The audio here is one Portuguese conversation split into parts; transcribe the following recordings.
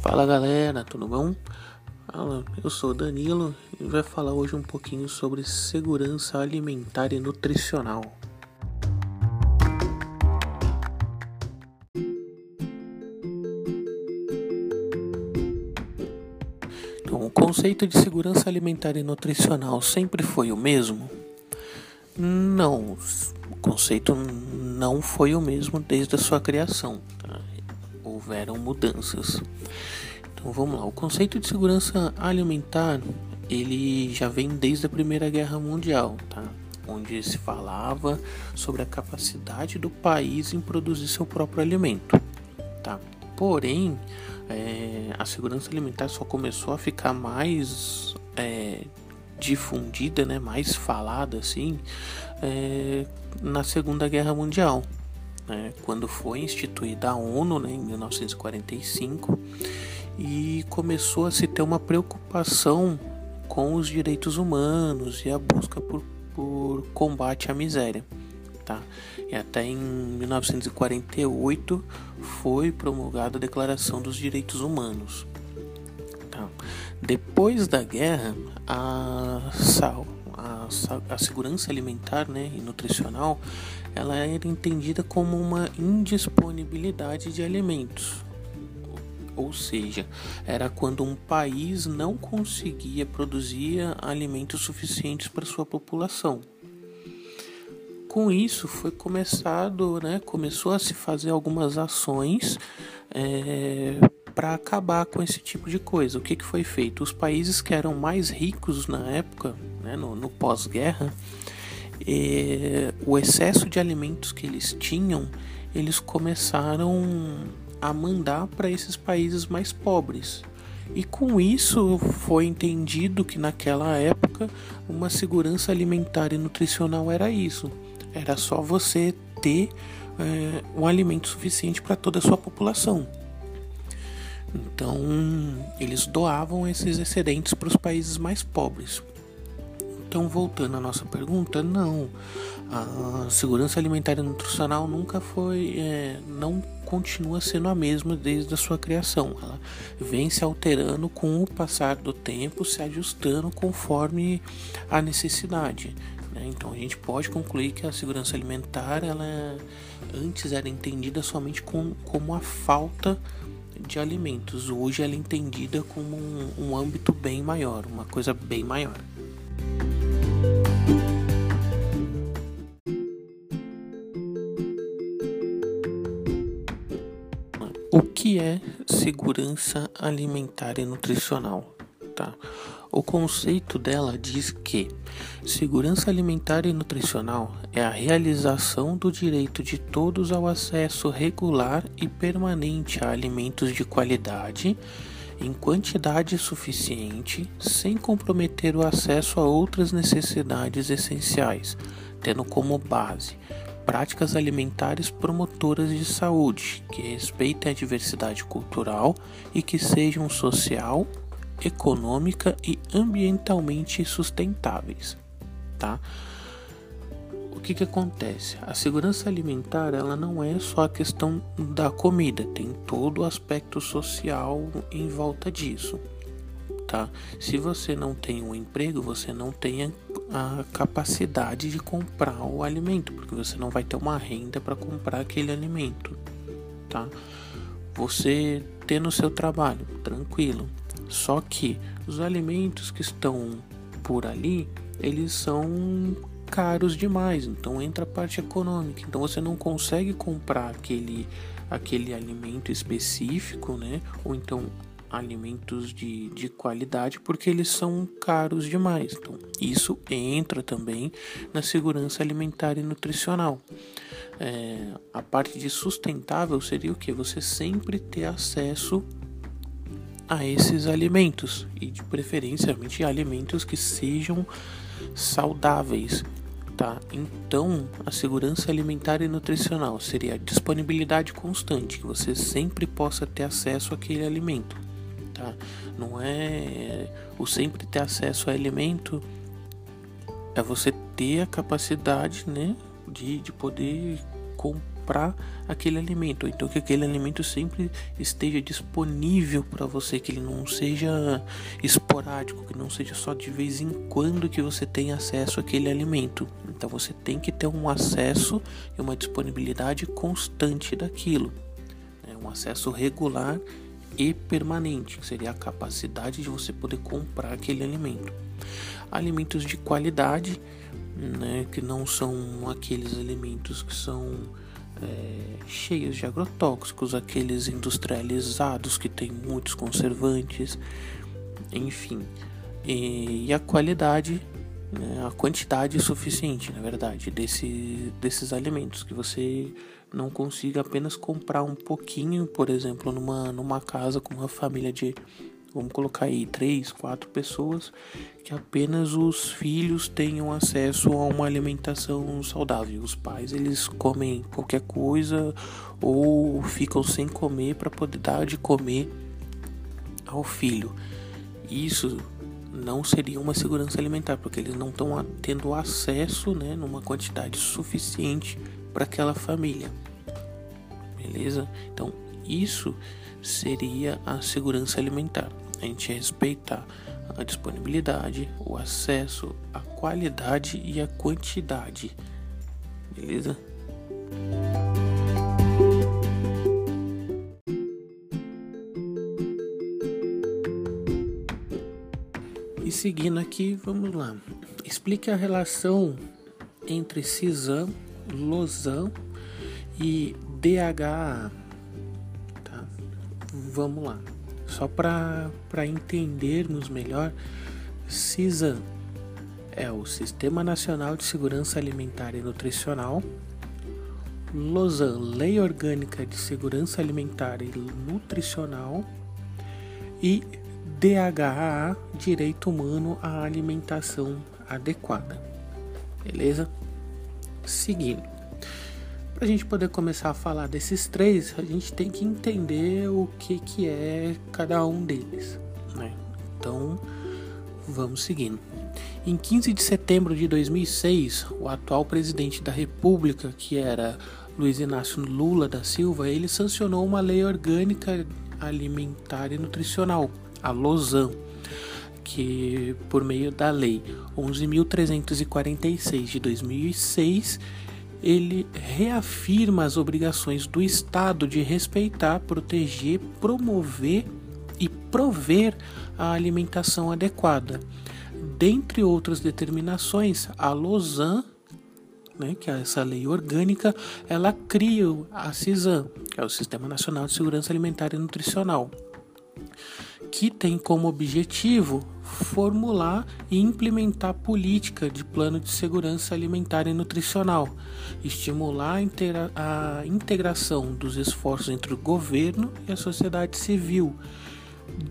Fala galera, tudo bom? Eu sou Danilo e vai falar hoje um pouquinho sobre segurança alimentar e nutricional. Então, o conceito de segurança alimentar e nutricional sempre foi o mesmo? Não, o conceito não foi o mesmo desde a sua criação. Tá? Houveram mudanças. Então vamos lá, o conceito de segurança alimentar ele já vem desde a Primeira Guerra Mundial, tá? onde se falava sobre a capacidade do país em produzir seu próprio alimento. Tá? Porém, é, a segurança alimentar só começou a ficar mais é, difundida, né, mais falada assim, é, na Segunda Guerra Mundial, né, quando foi instituída a ONU né, em 1945 e começou a se ter uma preocupação com os direitos humanos e a busca por, por combate à miséria. Tá? E até em 1948 foi promulgada a Declaração dos Direitos Humanos. Tá? Depois da guerra, a, a, a segurança alimentar né, e nutricional ela era entendida como uma indisponibilidade de alimentos. Ou seja, era quando um país não conseguia produzir alimentos suficientes para sua população. Com isso foi começado, né, começou a se fazer algumas ações é, para acabar com esse tipo de coisa. O que, que foi feito? Os países que eram mais ricos na época, né, no, no pós-guerra, eh, o excesso de alimentos que eles tinham, eles começaram a mandar para esses países mais pobres. E com isso foi entendido que naquela época uma segurança alimentar e nutricional era isso. Era só você ter é, um alimento suficiente para toda a sua população. Então, eles doavam esses excedentes para os países mais pobres. Então, voltando à nossa pergunta, não. A segurança alimentar e nutricional nunca foi, é, não continua sendo a mesma desde a sua criação. Ela vem se alterando com o passar do tempo, se ajustando conforme a necessidade. Né? Então, a gente pode concluir que a segurança alimentar, ela antes era entendida somente com, como a falta de alimentos. Hoje ela é entendida como um, um âmbito bem maior, uma coisa bem maior. Que é segurança alimentar e nutricional? Tá? O conceito dela diz que segurança alimentar e nutricional é a realização do direito de todos ao acesso regular e permanente a alimentos de qualidade em quantidade suficiente, sem comprometer o acesso a outras necessidades essenciais, tendo como base práticas alimentares promotoras de saúde, que respeitem a diversidade cultural e que sejam social, econômica e ambientalmente sustentáveis, tá? O que que acontece? A segurança alimentar, ela não é só a questão da comida, tem todo o aspecto social em volta disso, tá? Se você não tem um emprego, você não tem a capacidade de comprar o alimento, porque você não vai ter uma renda para comprar aquele alimento, tá? Você ter no seu trabalho, tranquilo. Só que os alimentos que estão por ali, eles são caros demais, então entra a parte econômica. Então você não consegue comprar aquele aquele alimento específico, né? Ou então alimentos de, de qualidade porque eles são caros demais. Então, isso entra também na segurança alimentar e nutricional. É, a parte de sustentável seria o que? Você sempre ter acesso a esses alimentos e de preferencialmente alimentos que sejam saudáveis, tá? Então, a segurança alimentar e nutricional seria a disponibilidade constante, que você sempre possa ter acesso àquele alimento, tá? Não é o sempre ter acesso a alimento é você ter a capacidade, né, de, de poder comprar aquele alimento, então que aquele alimento sempre esteja disponível para você, que ele não seja esporádico, que não seja só de vez em quando que você tem acesso àquele alimento. Então você tem que ter um acesso e uma disponibilidade constante daquilo, né? um acesso regular e permanente, que seria a capacidade de você poder comprar aquele alimento. Alimentos de qualidade, né, que não são aqueles alimentos que são é, cheios de agrotóxicos, aqueles industrializados que têm muitos conservantes, enfim. E, e a qualidade, né, a quantidade suficiente, na verdade, desse, desses alimentos que você não consiga apenas comprar um pouquinho, por exemplo, numa, numa casa com uma família de, vamos colocar aí, três, quatro pessoas, que apenas os filhos tenham acesso a uma alimentação saudável. Os pais eles comem qualquer coisa ou ficam sem comer para poder dar de comer ao filho. Isso não seria uma segurança alimentar, porque eles não estão tendo acesso, né, numa quantidade suficiente para aquela família. Beleza? Então, isso seria a segurança alimentar. A gente respeitar a disponibilidade, o acesso, a qualidade e a quantidade. Beleza? E seguindo aqui, vamos lá. Explique a relação entre CISAM Lausanne e DHA. Tá? Vamos lá. Só para entendermos melhor, CISA é o Sistema Nacional de Segurança Alimentar e Nutricional, Lausanne, Lei Orgânica de Segurança Alimentar e Nutricional e DHA, Direito Humano à Alimentação Adequada. Beleza? Seguindo. Para a gente poder começar a falar desses três, a gente tem que entender o que, que é cada um deles. Né? Então, vamos seguindo. Em 15 de setembro de 2006, o atual presidente da República, que era Luiz Inácio Lula da Silva, ele sancionou uma lei orgânica alimentar e nutricional, a LOSAN, que por meio da lei 11.346 de 2006 ele reafirma as obrigações do Estado de respeitar, proteger, promover e prover a alimentação adequada. Dentre outras determinações, a Lausanne, né, que é essa lei orgânica, ela cria a CISAM, que é o Sistema Nacional de Segurança Alimentar e Nutricional, que tem como objetivo formular e implementar política de plano de segurança alimentar e nutricional, estimular a, integra a integração dos esforços entre o governo e a sociedade civil,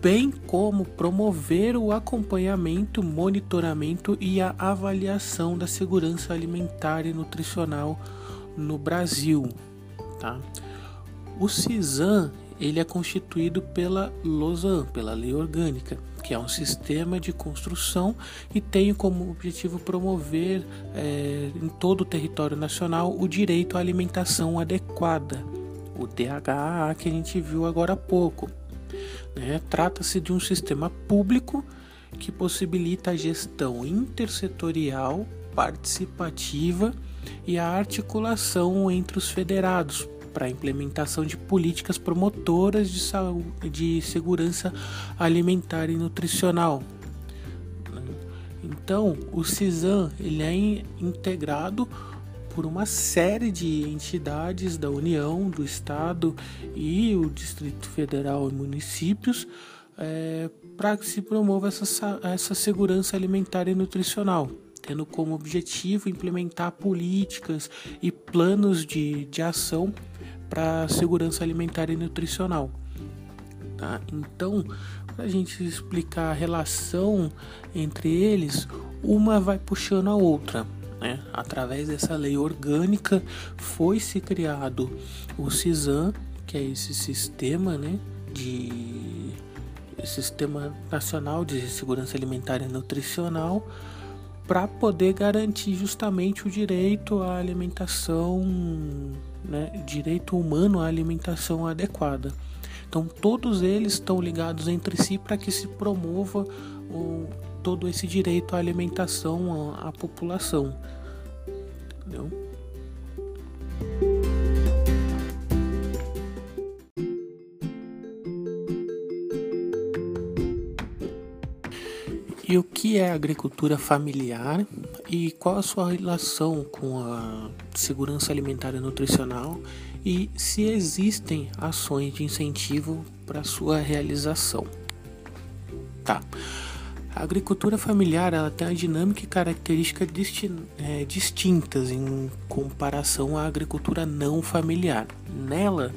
bem como promover o acompanhamento, monitoramento e a avaliação da segurança alimentar e nutricional no Brasil. Tá? O CISAM ele é constituído pela LOSAN, pela Lei Orgânica, que é um sistema de construção e tem como objetivo promover é, em todo o território nacional o direito à alimentação adequada, o DHA que a gente viu agora há pouco. Né? Trata-se de um sistema público que possibilita a gestão intersetorial, participativa e a articulação entre os federados para a implementação de políticas promotoras de, saúde, de segurança alimentar e nutricional. Então, o CISAM ele é integrado por uma série de entidades da União, do Estado e o Distrito Federal e municípios é, para que se promova essa, essa segurança alimentar e nutricional tendo como objetivo implementar políticas e planos de, de ação para segurança alimentar e nutricional. Tá? Então, para a gente explicar a relação entre eles, uma vai puxando a outra. Né? Através dessa lei orgânica foi se criado o CISAM, que é esse sistema né, de Sistema Nacional de Segurança Alimentar e Nutricional, para poder garantir justamente o direito à alimentação né, direito humano à alimentação adequada. Então todos eles estão ligados entre si para que se promova o, todo esse direito à alimentação à, à população. Entendeu? E o que é agricultura familiar e qual a sua relação com a segurança alimentar e nutricional e se existem ações de incentivo para sua realização. Tá. A agricultura familiar ela tem uma dinâmica e características é, distintas em comparação à agricultura não familiar. Nela,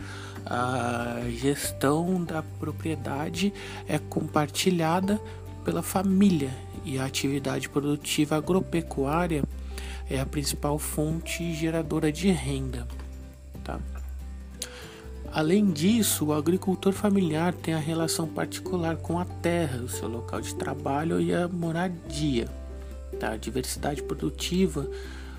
a gestão da propriedade é compartilhada pela família e a atividade produtiva agropecuária é a principal fonte geradora de renda. Tá? Além disso, o agricultor familiar tem a relação particular com a terra, o seu local de trabalho e a moradia. Tá? A diversidade produtiva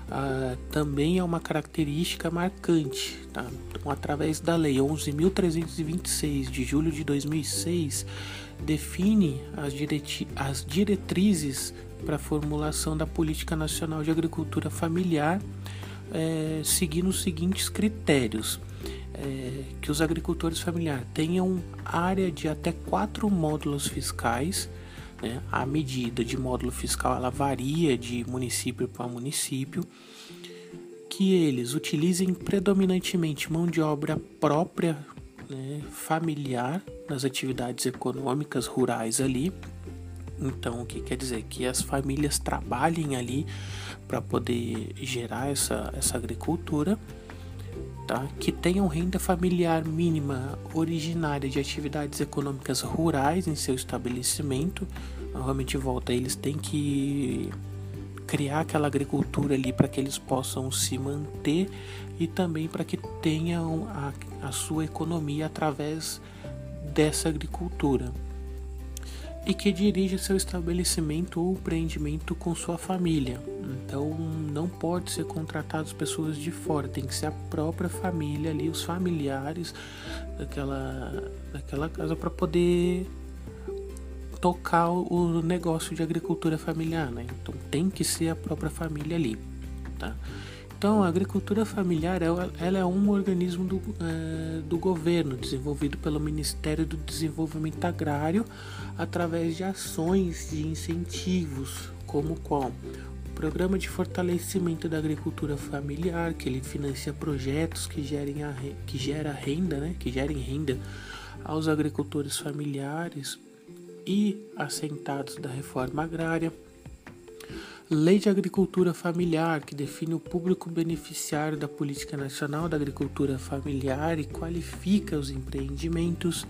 ah, também é uma característica marcante. Tá? Então, através da Lei 11.326 de julho de 2006, define as, as diretrizes para a formulação da Política Nacional de Agricultura Familiar, é, seguindo os seguintes critérios. É, que os agricultores familiares tenham área de até quatro módulos fiscais. Né? A medida de módulo fiscal ela varia de município para município. Que eles utilizem predominantemente mão de obra própria né, familiar nas atividades econômicas rurais ali. Então, o que quer dizer? Que as famílias trabalhem ali para poder gerar essa, essa agricultura, tá? que tenham renda familiar mínima originária de atividades econômicas rurais em seu estabelecimento. Novamente, volta, eles têm que criar aquela agricultura ali para que eles possam se manter e também para que tenham a, a sua economia através dessa agricultura e que dirige seu estabelecimento ou empreendimento com sua família. Então não pode ser contratados pessoas de fora, tem que ser a própria família ali, os familiares daquela, daquela casa para poder tocar o negócio de agricultura familiar, né? Então tem que ser a própria família ali, tá? Então, a agricultura familiar ela, é um organismo do, é, do governo desenvolvido pelo Ministério do Desenvolvimento Agrário através de ações de incentivos, como qual? O Programa de Fortalecimento da Agricultura Familiar, que ele financia projetos que gerem a, que gera renda, né, que gerem renda aos agricultores familiares e assentados da reforma agrária Lei de Agricultura Familiar, que define o público beneficiário da Política Nacional da Agricultura Familiar e qualifica os empreendimentos,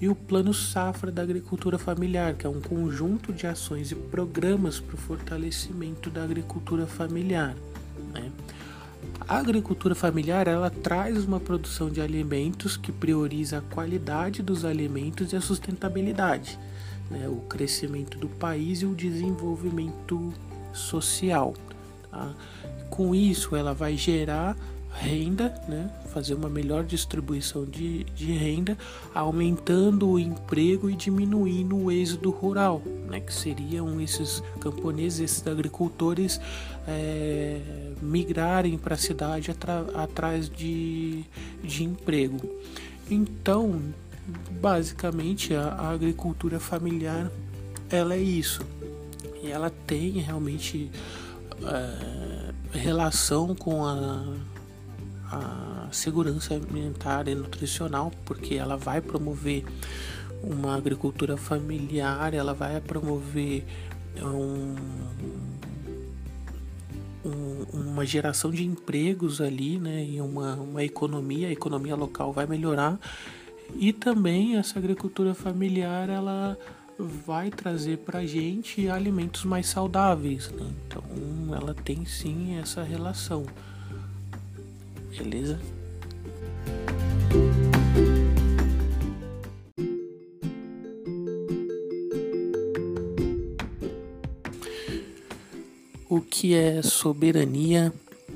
e o Plano Safra da Agricultura Familiar, que é um conjunto de ações e programas para o fortalecimento da agricultura familiar. Né? A agricultura familiar ela traz uma produção de alimentos que prioriza a qualidade dos alimentos e a sustentabilidade, né? o crescimento do país e o desenvolvimento social. Tá? Com isso, ela vai gerar renda, né? fazer uma melhor distribuição de, de renda, aumentando o emprego e diminuindo o êxodo rural, né? que seriam esses camponeses, esses agricultores é, migrarem para a cidade atrás de, de emprego. Então, basicamente, a, a agricultura familiar ela é isso e ela tem realmente é, relação com a, a segurança alimentar e nutricional, porque ela vai promover uma agricultura familiar, ela vai promover um, um, uma geração de empregos ali, né, e uma, uma economia, a economia local vai melhorar. E também essa agricultura familiar ela vai trazer para gente alimentos mais saudáveis. Né? Então ela tem sim essa relação. Beleza? O que é soberania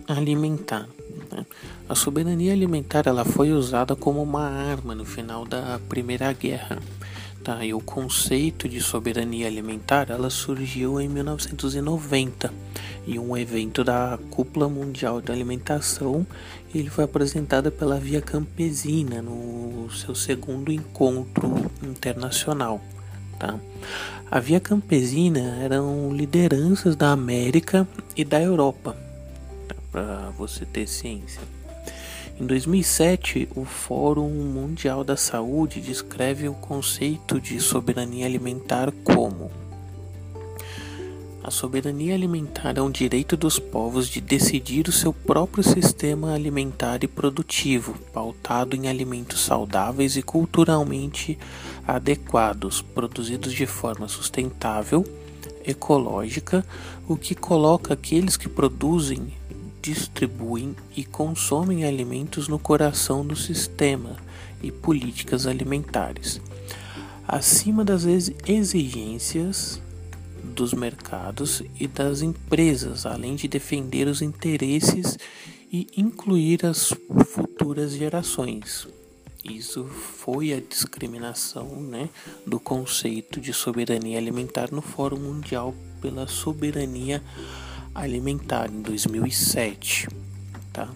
alimentar? Né? A soberania alimentar ela foi usada como uma arma no final da Primeira Guerra. Tá? E o conceito de soberania alimentar ela surgiu em 1990 em um evento da Cúpula Mundial de Alimentação. Ele foi apresentado pela Via Campesina no seu segundo encontro internacional. Tá? A Via Campesina eram lideranças da América e da Europa, tá? para você ter ciência. Em 2007, o Fórum Mundial da Saúde descreve o conceito de soberania alimentar como a soberania alimentar é um direito dos povos de decidir o seu próprio sistema alimentar e produtivo, pautado em alimentos saudáveis e culturalmente adequados, produzidos de forma sustentável, ecológica, o que coloca aqueles que produzem distribuem e consomem alimentos no coração do sistema e políticas alimentares, acima das exigências dos mercados e das empresas, além de defender os interesses e incluir as futuras gerações. Isso foi a discriminação né, do conceito de soberania alimentar no Fórum Mundial pela Soberania Alimentar alimentar em 2007, tá?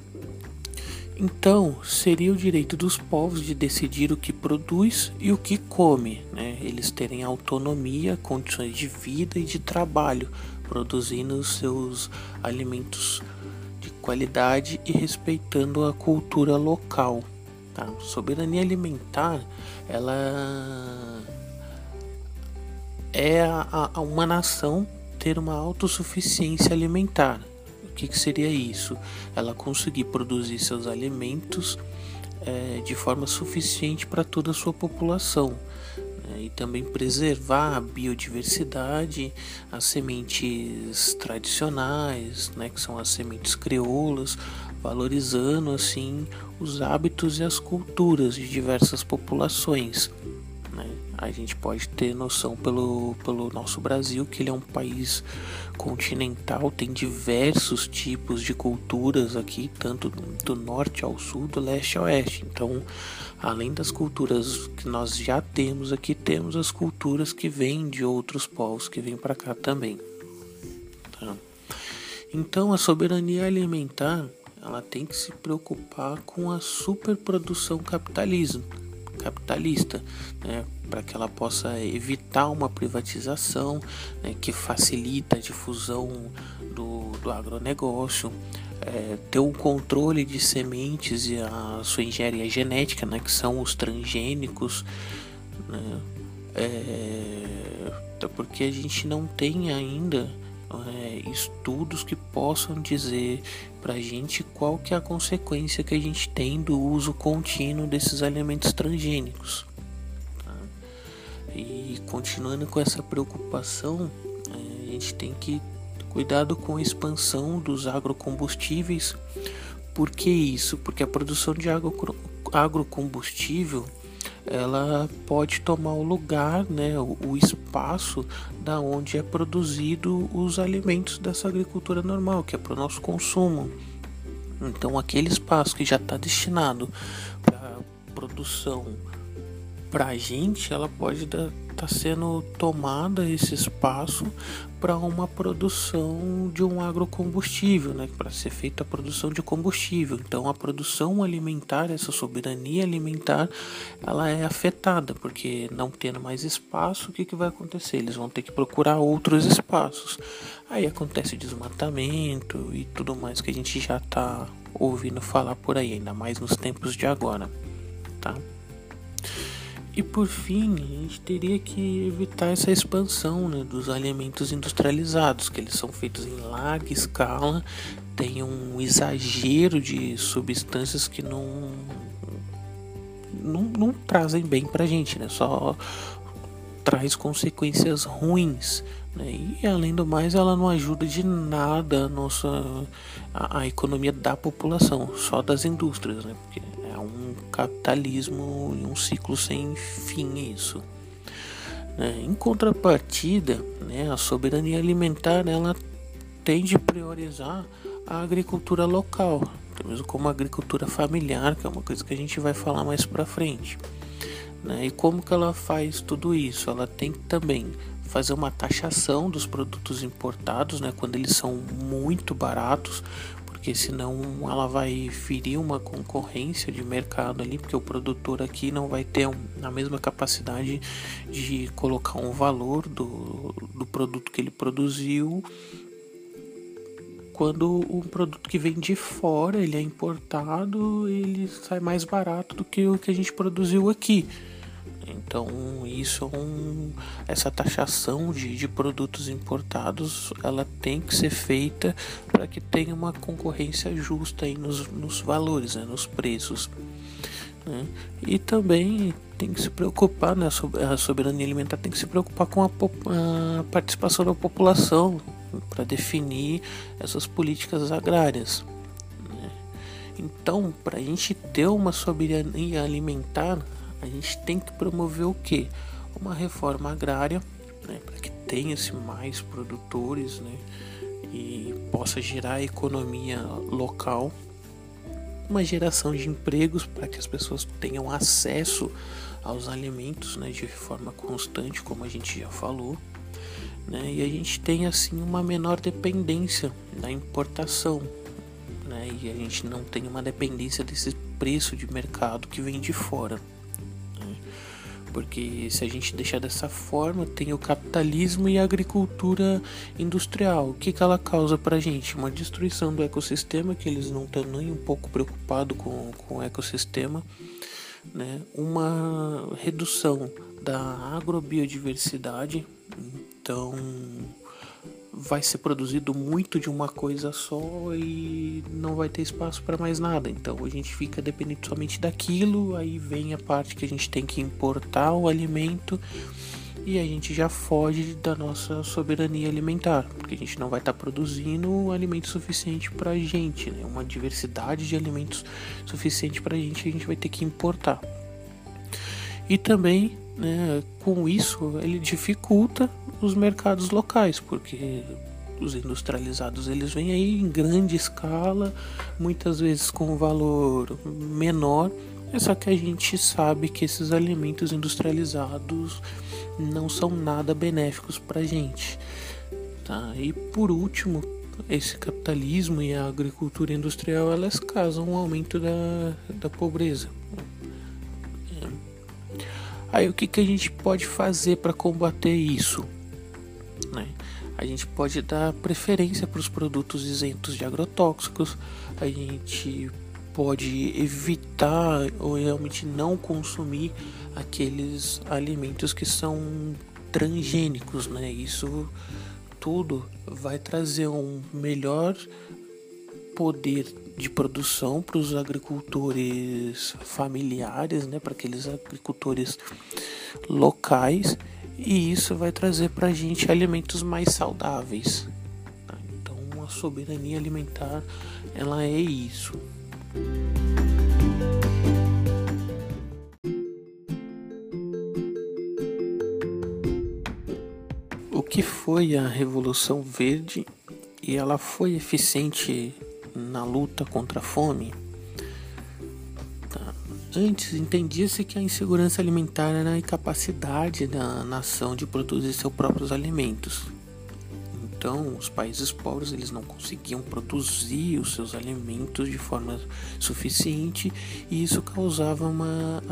Então, seria o direito dos povos de decidir o que produz e o que come, né? Eles terem autonomia, condições de vida e de trabalho, produzindo os seus alimentos de qualidade e respeitando a cultura local, tá? Soberania alimentar, ela é a, a uma nação ter uma autossuficiência alimentar. O que, que seria isso? Ela conseguir produzir seus alimentos é, de forma suficiente para toda a sua população né? e também preservar a biodiversidade, as sementes tradicionais, né? que são as sementes crioulas, valorizando assim os hábitos e as culturas de diversas populações. Né? A gente pode ter noção pelo, pelo nosso Brasil que ele é um país continental, tem diversos tipos de culturas aqui, tanto do norte ao sul, do leste ao oeste. Então, além das culturas que nós já temos aqui, temos as culturas que vêm de outros povos que vêm para cá também. Tá? Então, a soberania alimentar ela tem que se preocupar com a superprodução capitalismo capitalista, né, para que ela possa evitar uma privatização né, que facilita a difusão do, do agronegócio, é, ter o um controle de sementes e a sua engenharia genética, né, que são os transgênicos, né, é, porque a gente não tem ainda é, estudos que possam dizer para a gente qual que é a consequência que a gente tem do uso contínuo desses alimentos transgênicos. Tá? E continuando com essa preocupação, é, a gente tem que cuidado com a expansão dos agrocombustíveis. Por que isso? Porque a produção de agro, agrocombustível ela pode tomar o lugar, né, o, o espaço da onde é produzido os alimentos dessa agricultura normal, que é para o nosso consumo. Então, aquele espaço que já está destinado para produção para a gente, ela pode estar tá sendo tomada esse espaço para uma produção de um agrocombustível, né, para ser feita a produção de combustível. Então, a produção alimentar, essa soberania alimentar, ela é afetada, porque não tendo mais espaço, o que, que vai acontecer? Eles vão ter que procurar outros espaços. Aí acontece desmatamento e tudo mais que a gente já está ouvindo falar por aí, ainda mais nos tempos de agora, tá? E por fim, a gente teria que evitar essa expansão né, dos alimentos industrializados, que eles são feitos em larga escala, tem um exagero de substâncias que não, não, não trazem bem pra gente, né? Só traz consequências ruins. Né? E além do mais, ela não ajuda de nada a nossa a, a economia da população, só das indústrias, né? Porque capitalismo e um ciclo sem fim isso. Né? Em contrapartida, né, a soberania alimentar ela tende a priorizar a agricultura local, mesmo como a agricultura familiar, que é uma coisa que a gente vai falar mais para frente. Né? E como que ela faz tudo isso? Ela tem que também fazer uma taxação dos produtos importados, né, quando eles são muito baratos, porque senão ela vai ferir uma concorrência de mercado ali, porque o produtor aqui não vai ter a mesma capacidade de colocar um valor do, do produto que ele produziu. Quando um produto que vem de fora ele é importado ele sai mais barato do que o que a gente produziu aqui então isso é um, essa taxação de, de produtos importados ela tem que ser feita para que tenha uma concorrência justa aí nos, nos valores, né, nos preços. Né? E também tem que se preocupar, né, a soberania alimentar tem que se preocupar com a, a participação da população para definir essas políticas agrárias. Né? Então, para a gente ter uma soberania alimentar, a gente tem que promover o que? Uma reforma agrária, né, para que tenha-se mais produtores né, e possa gerar economia local, uma geração de empregos para que as pessoas tenham acesso aos alimentos né, de forma constante, como a gente já falou. Né, e a gente tem assim uma menor dependência da importação, né, e a gente não tem uma dependência desse preço de mercado que vem de fora. Porque se a gente deixar dessa forma, tem o capitalismo e a agricultura industrial. O que, que ela causa pra gente? Uma destruição do ecossistema, que eles não estão nem um pouco preocupados com, com o ecossistema. Né? Uma redução da agrobiodiversidade. Então vai ser produzido muito de uma coisa só e não vai ter espaço para mais nada. Então a gente fica dependente somente daquilo, aí vem a parte que a gente tem que importar o alimento e a gente já foge da nossa soberania alimentar, porque a gente não vai estar tá produzindo alimento suficiente para a gente, né? uma diversidade de alimentos suficiente para a gente, a gente vai ter que importar. E também né, com isso ele dificulta os mercados locais, porque os industrializados eles vêm aí em grande escala, muitas vezes com um valor menor, só que a gente sabe que esses alimentos industrializados não são nada benéficos para a gente. Tá? E por último, esse capitalismo e a agricultura industrial elas causam um aumento da, da pobreza. Aí o que, que a gente pode fazer para combater isso? Né? A gente pode dar preferência para os produtos isentos de agrotóxicos, a gente pode evitar ou realmente não consumir aqueles alimentos que são transgênicos, né? Isso tudo vai trazer um melhor poder de produção para os agricultores familiares, né, para aqueles agricultores locais, e isso vai trazer para a gente alimentos mais saudáveis. Tá? Então, a soberania alimentar ela é isso. O que foi a Revolução Verde e ela foi eficiente na luta contra a fome, tá? antes entendia-se que a insegurança alimentar era a incapacidade da nação de produzir seus próprios alimentos. Então, os países pobres eles não conseguiam produzir os seus alimentos de forma suficiente e isso causava uma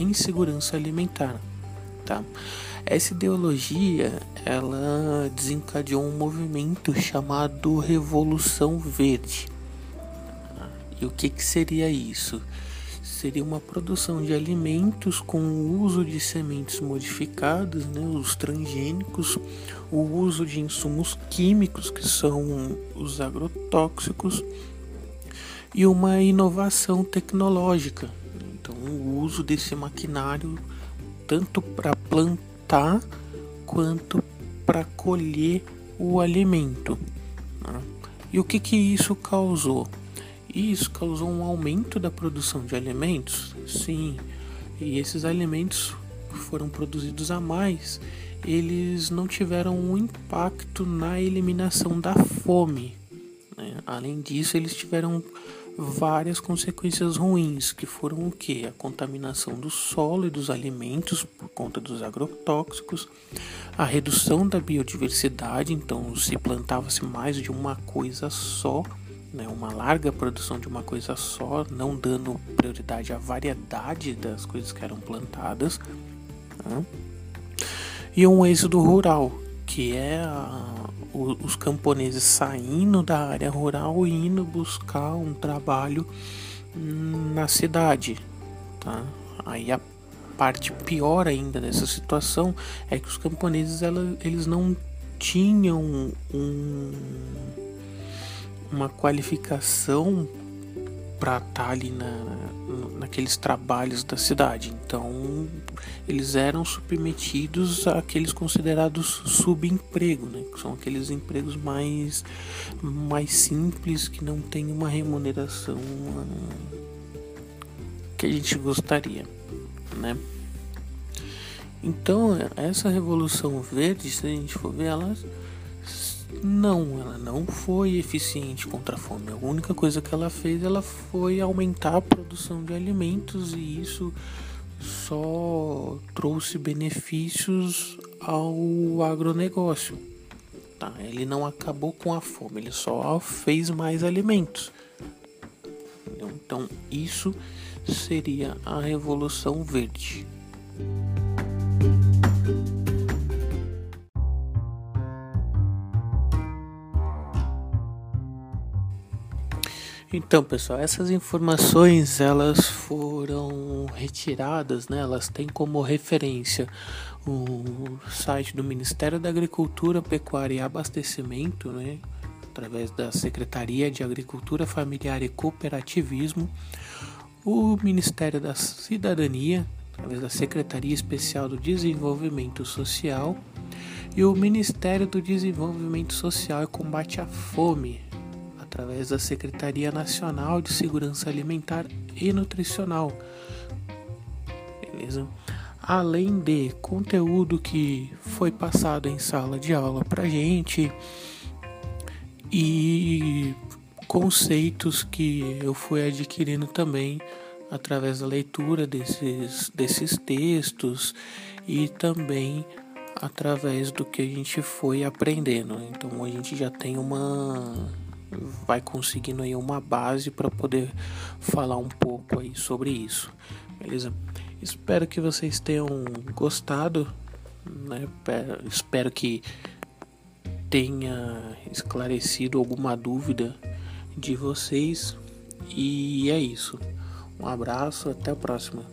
insegurança alimentar. Tá? Essa ideologia ela desencadeou um movimento chamado Revolução Verde. E o que, que seria isso? Seria uma produção de alimentos com o uso de sementes modificadas, né, os transgênicos, o uso de insumos químicos, que são os agrotóxicos, e uma inovação tecnológica. Então, o uso desse maquinário tanto para plantar quanto para colher o alimento. Né? E o que, que isso causou? Isso causou um aumento da produção de alimentos? Sim, e esses alimentos foram produzidos a mais, eles não tiveram um impacto na eliminação da fome. Né? Além disso, eles tiveram várias consequências ruins, que foram o que? A contaminação do solo e dos alimentos por conta dos agrotóxicos, a redução da biodiversidade, então se plantava-se mais de uma coisa só, né, uma larga produção de uma coisa só, não dando prioridade à variedade das coisas que eram plantadas, né? e um êxodo rural, que é a, os camponeses saindo da área rural e indo buscar um trabalho na cidade, tá? Aí a parte pior ainda dessa situação é que os camponeses ela, eles não tinham um, uma qualificação para estar tá ali na, naqueles trabalhos da cidade. Então, eles eram submetidos àqueles considerados subemprego, né? que são aqueles empregos mais, mais simples que não tem uma remuneração uh, que a gente gostaria, né? Então, essa revolução verde, se a gente for ver, ela não, ela não foi eficiente contra a fome. A única coisa que ela fez, ela foi aumentar a produção de alimentos e isso só trouxe benefícios ao agronegócio. Tá? Ele não acabou com a fome, ele só fez mais alimentos. Então, isso seria a Revolução Verde. Então, pessoal, essas informações elas foram retiradas, né? Elas têm como referência o site do Ministério da Agricultura, Pecuária e Abastecimento, né? Através da Secretaria de Agricultura Familiar e Cooperativismo, o Ministério da Cidadania, através da Secretaria Especial do Desenvolvimento Social, e o Ministério do Desenvolvimento Social e Combate à Fome, através da Secretaria Nacional de Segurança Alimentar e Nutricional. Beleza? Além de conteúdo que foi passado em sala de aula para gente e conceitos que eu fui adquirindo também através da leitura desses, desses textos e também através do que a gente foi aprendendo. Então a gente já tem uma vai conseguindo aí uma base para poder falar um pouco aí sobre isso, beleza? Espero que vocês tenham gostado, né? Espero que tenha esclarecido alguma dúvida de vocês e é isso. Um abraço, até a próxima.